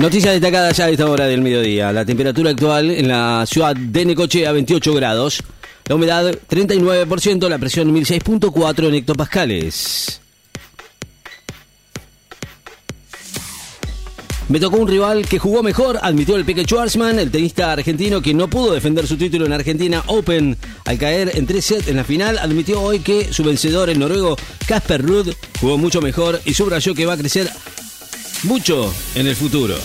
Noticia destacada ya a esta hora del mediodía. La temperatura actual en la ciudad de Necochea, 28 grados. La humedad, 39%. La presión, 1006.4 en hectopascales. Me tocó un rival que jugó mejor, admitió el Peque Schwarzman, el tenista argentino que no pudo defender su título en Argentina Open al caer en tres sets en la final, admitió hoy que su vencedor, el noruego Casper Ruud, jugó mucho mejor y subrayó que va a crecer mucho en el futuro.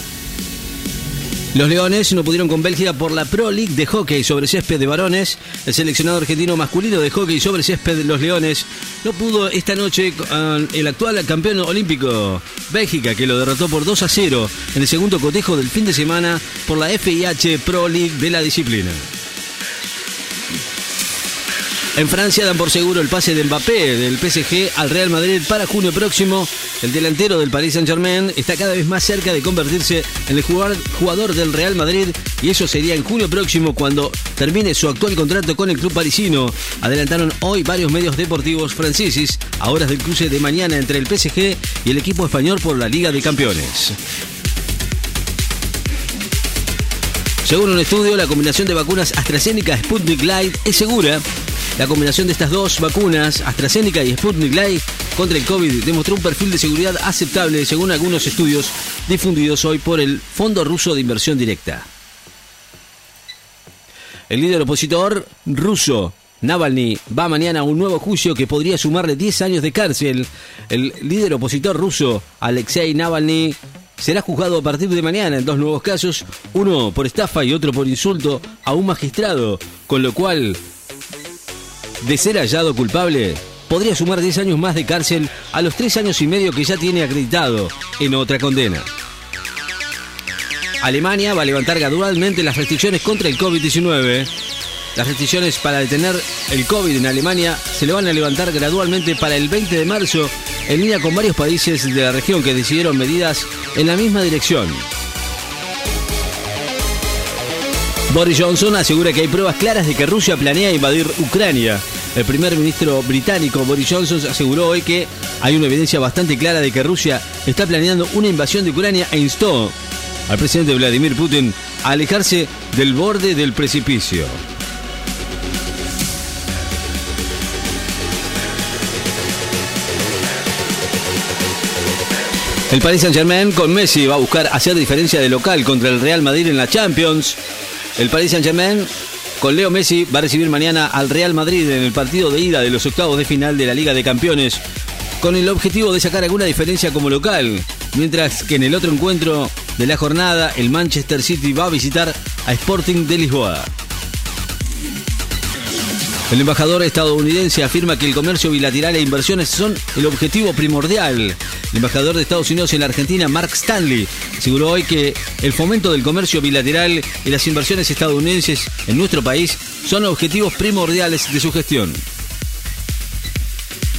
Los Leones no pudieron con Bélgica por la Pro League de hockey sobre césped de varones. El seleccionado argentino masculino de hockey sobre césped de los Leones no pudo esta noche con el actual campeón olímpico Bélgica, que lo derrotó por 2 a 0 en el segundo cotejo del fin de semana por la FIH Pro League de la disciplina. En Francia dan por seguro el pase de Mbappé del PSG al Real Madrid para junio próximo. El delantero del Paris Saint-Germain está cada vez más cerca de convertirse en el jugador del Real Madrid y eso sería en junio próximo cuando termine su actual contrato con el club parisino. Adelantaron hoy varios medios deportivos franceses a horas del cruce de mañana entre el PSG y el equipo español por la Liga de Campeones. Según un estudio, la combinación de vacunas AstraZeneca Sputnik Light es segura la combinación de estas dos vacunas, AstraZeneca y Sputnik Light, contra el COVID demostró un perfil de seguridad aceptable según algunos estudios difundidos hoy por el Fondo Ruso de Inversión Directa. El líder opositor ruso Navalny va mañana a un nuevo juicio que podría sumarle 10 años de cárcel. El líder opositor ruso, Alexei Navalny, será juzgado a partir de mañana en dos nuevos casos, uno por estafa y otro por insulto a un magistrado, con lo cual de ser hallado culpable, podría sumar 10 años más de cárcel a los 3 años y medio que ya tiene acreditado en otra condena. Alemania va a levantar gradualmente las restricciones contra el COVID-19. Las restricciones para detener el COVID en Alemania se le van a levantar gradualmente para el 20 de marzo, en línea con varios países de la región que decidieron medidas en la misma dirección. Boris Johnson asegura que hay pruebas claras de que Rusia planea invadir Ucrania. El primer ministro británico Boris Johnson aseguró hoy que hay una evidencia bastante clara de que Rusia está planeando una invasión de Ucrania e instó al presidente Vladimir Putin a alejarse del borde del precipicio. El Paris Saint-Germain con Messi va a buscar hacer diferencia de local contra el Real Madrid en la Champions. El Paris Saint-Germain con Leo Messi va a recibir mañana al Real Madrid en el partido de ida de los octavos de final de la Liga de Campeones, con el objetivo de sacar alguna diferencia como local, mientras que en el otro encuentro de la jornada el Manchester City va a visitar a Sporting de Lisboa. El embajador estadounidense afirma que el comercio bilateral e inversiones son el objetivo primordial. El embajador de Estados Unidos en la Argentina, Mark Stanley, aseguró hoy que el fomento del comercio bilateral y las inversiones estadounidenses en nuestro país son objetivos primordiales de su gestión.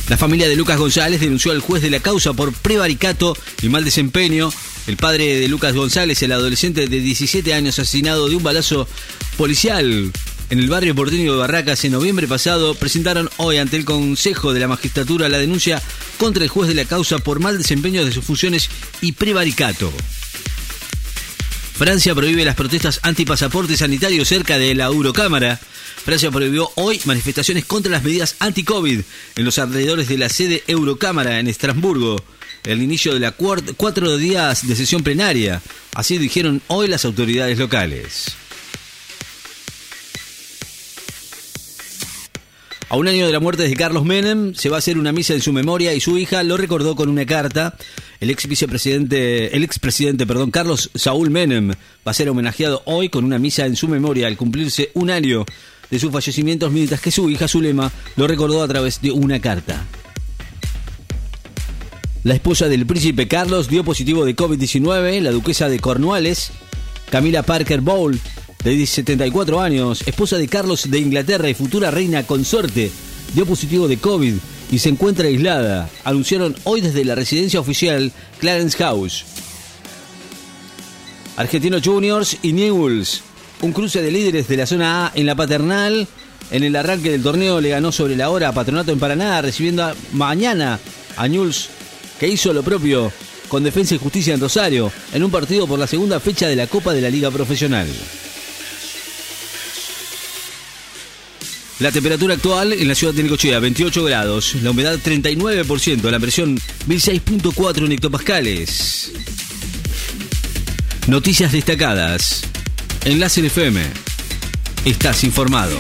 La familia de Lucas González denunció al juez de la causa por prevaricato y mal desempeño. El padre de Lucas González, el adolescente de 17 años asesinado de un balazo policial en el barrio porteño de Barracas en noviembre pasado presentaron hoy ante el Consejo de la Magistratura la denuncia contra el juez de la causa por mal desempeño de sus funciones y prevaricato. Francia prohíbe las protestas antipasaporte sanitario cerca de la Eurocámara. Francia prohibió hoy manifestaciones contra las medidas anti-COVID en los alrededores de la sede Eurocámara en Estrasburgo. El inicio de la cuatro días de sesión plenaria. Así dijeron hoy las autoridades locales. A un año de la muerte de Carlos Menem, se va a hacer una misa en su memoria y su hija lo recordó con una carta. El ex vicepresidente, el expresidente, perdón, Carlos Saúl Menem va a ser homenajeado hoy con una misa en su memoria al cumplirse un año de sus fallecimientos, mientras que su hija Zulema lo recordó a través de una carta. La esposa del príncipe Carlos dio positivo de COVID-19, la duquesa de Cornualles, Camila Parker Bowl, de 74 años, esposa de Carlos de Inglaterra y futura reina consorte, dio positivo de COVID y se encuentra aislada, anunciaron hoy desde la residencia oficial Clarence House. Argentinos Juniors y Newells, un cruce de líderes de la zona A en la paternal. En el arranque del torneo le ganó sobre la hora a Patronato en Paraná, recibiendo mañana a Newells, que hizo lo propio con Defensa y Justicia en Rosario, en un partido por la segunda fecha de la Copa de la Liga Profesional. La temperatura actual en la ciudad de Necochea, 28 grados, la humedad 39%, la presión 1006.4 en hectopascales. Noticias destacadas. Enlace FM. Estás informado.